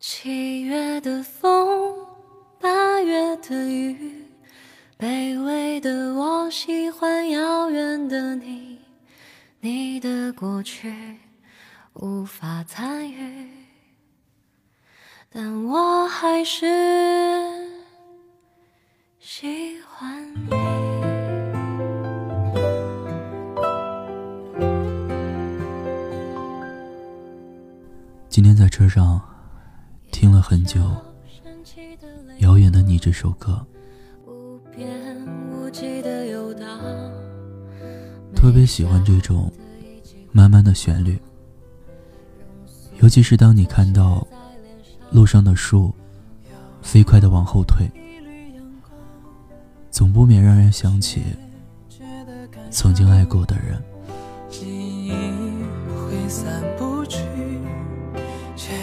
七月的风，八月的雨，卑微的我喜欢遥远的你，你的过去无法参与，但我还是喜欢你。今天在车上久《遥远的你》这首歌，特别喜欢这种慢慢的旋律，尤其是当你看到路上的树飞快的往后退，总不免让人想起曾经爱过的人。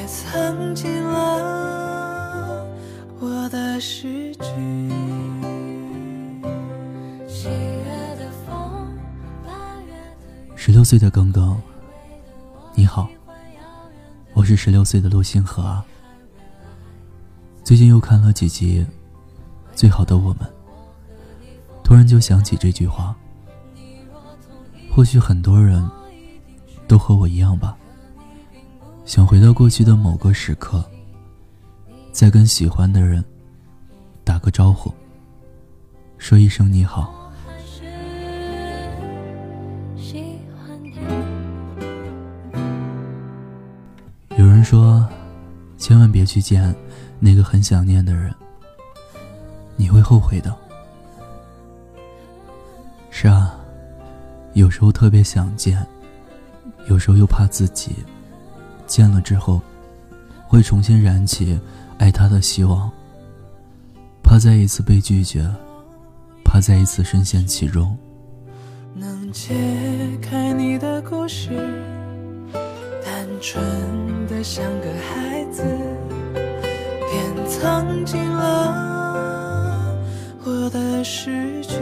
藏进了诗句。十六岁的刚刚，你好，我是十六岁的陆星河啊。最近又看了几集《最好的我们》，突然就想起这句话。或许很多人都和我一样吧。想回到过去的某个时刻，再跟喜欢的人打个招呼，说一声你好。有人说，千万别去见那个很想念的人，你会后悔的。是啊，有时候特别想见，有时候又怕自己。见了之后，会重新燃起爱他的希望。怕再一次被拒绝，怕再一次深陷其中。能解开你的故事，单纯的像个孩子，便藏进了我的诗句。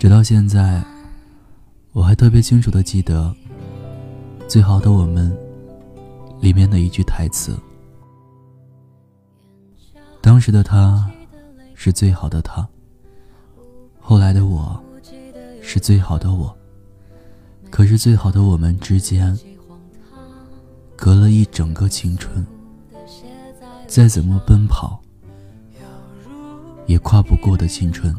直到现在，我还特别清楚的记得《最好的我们》里面的一句台词。当时的他是最好的他，后来的我是最好的我。可是最好的我们之间，隔了一整个青春，再怎么奔跑，也跨不过的青春。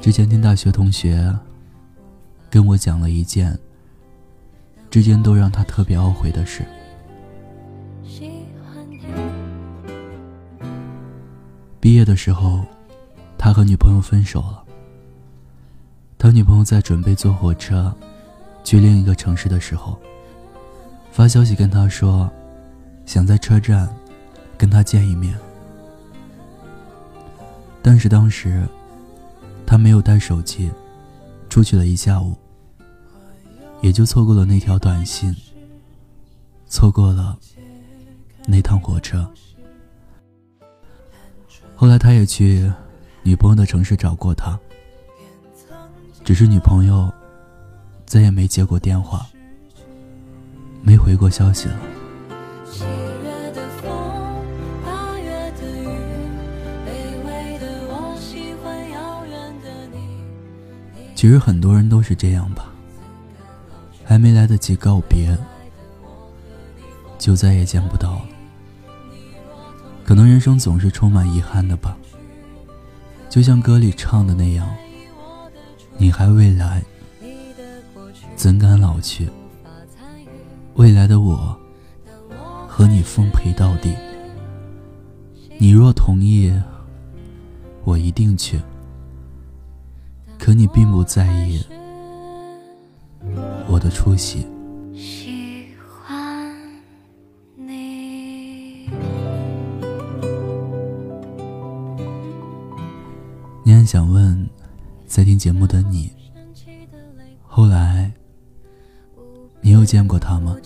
之前听大学同学跟我讲了一件之间都让他特别懊悔的事。毕业的时候，他和女朋友分手了。他女朋友在准备坐火车去另一个城市的时候，发消息跟他说，想在车站跟他见一面。但是当时。他没有带手机，出去了一下午，也就错过了那条短信，错过了那趟火车。后来他也去女朋友的城市找过他，只是女朋友再也没接过电话，没回过消息了。其实很多人都是这样吧，还没来得及告别，就再也见不到了。可能人生总是充满遗憾的吧。就像歌里唱的那样，你还未来，怎敢老去？未来的我，和你奉陪到底。你若同意，我一定去。可你并不在意我的出席。你很想问，在听节目的你，后来你有见过他吗？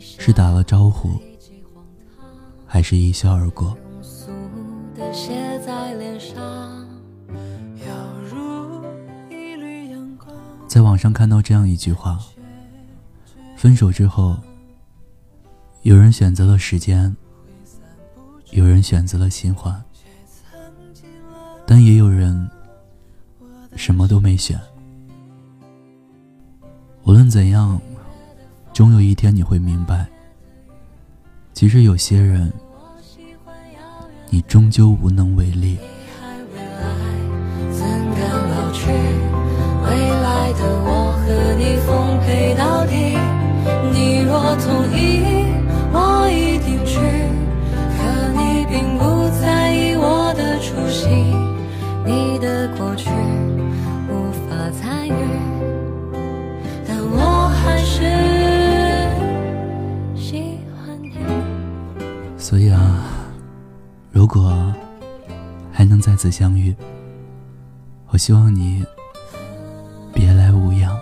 是打了招呼，还是一笑而过？在网上看到这样一句话：分手之后，有人选择了时间，有人选择了新欢。但也有人什么都没选。无论怎样，终有一天你会明白，其实有些人，你终究无能为力。所以啊，如果还能再次相遇，我希望你别来无恙。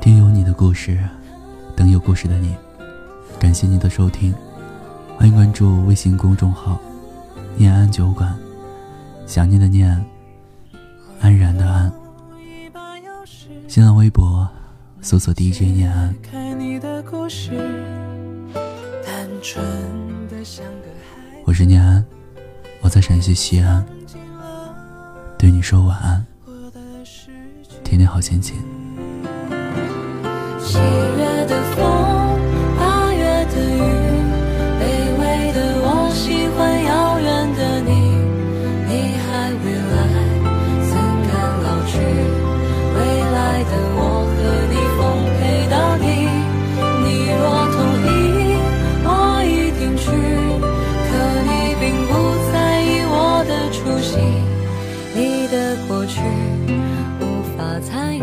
听有你的故事，等有故事的你。感谢你的收听，欢迎关注微信公众号“念安酒馆”，想念的念，安然的安。新浪微博搜索 DJ 念安。我是念安，我在陕西西安，对你说晚安，天天好心情。七月的风。的过去无法参与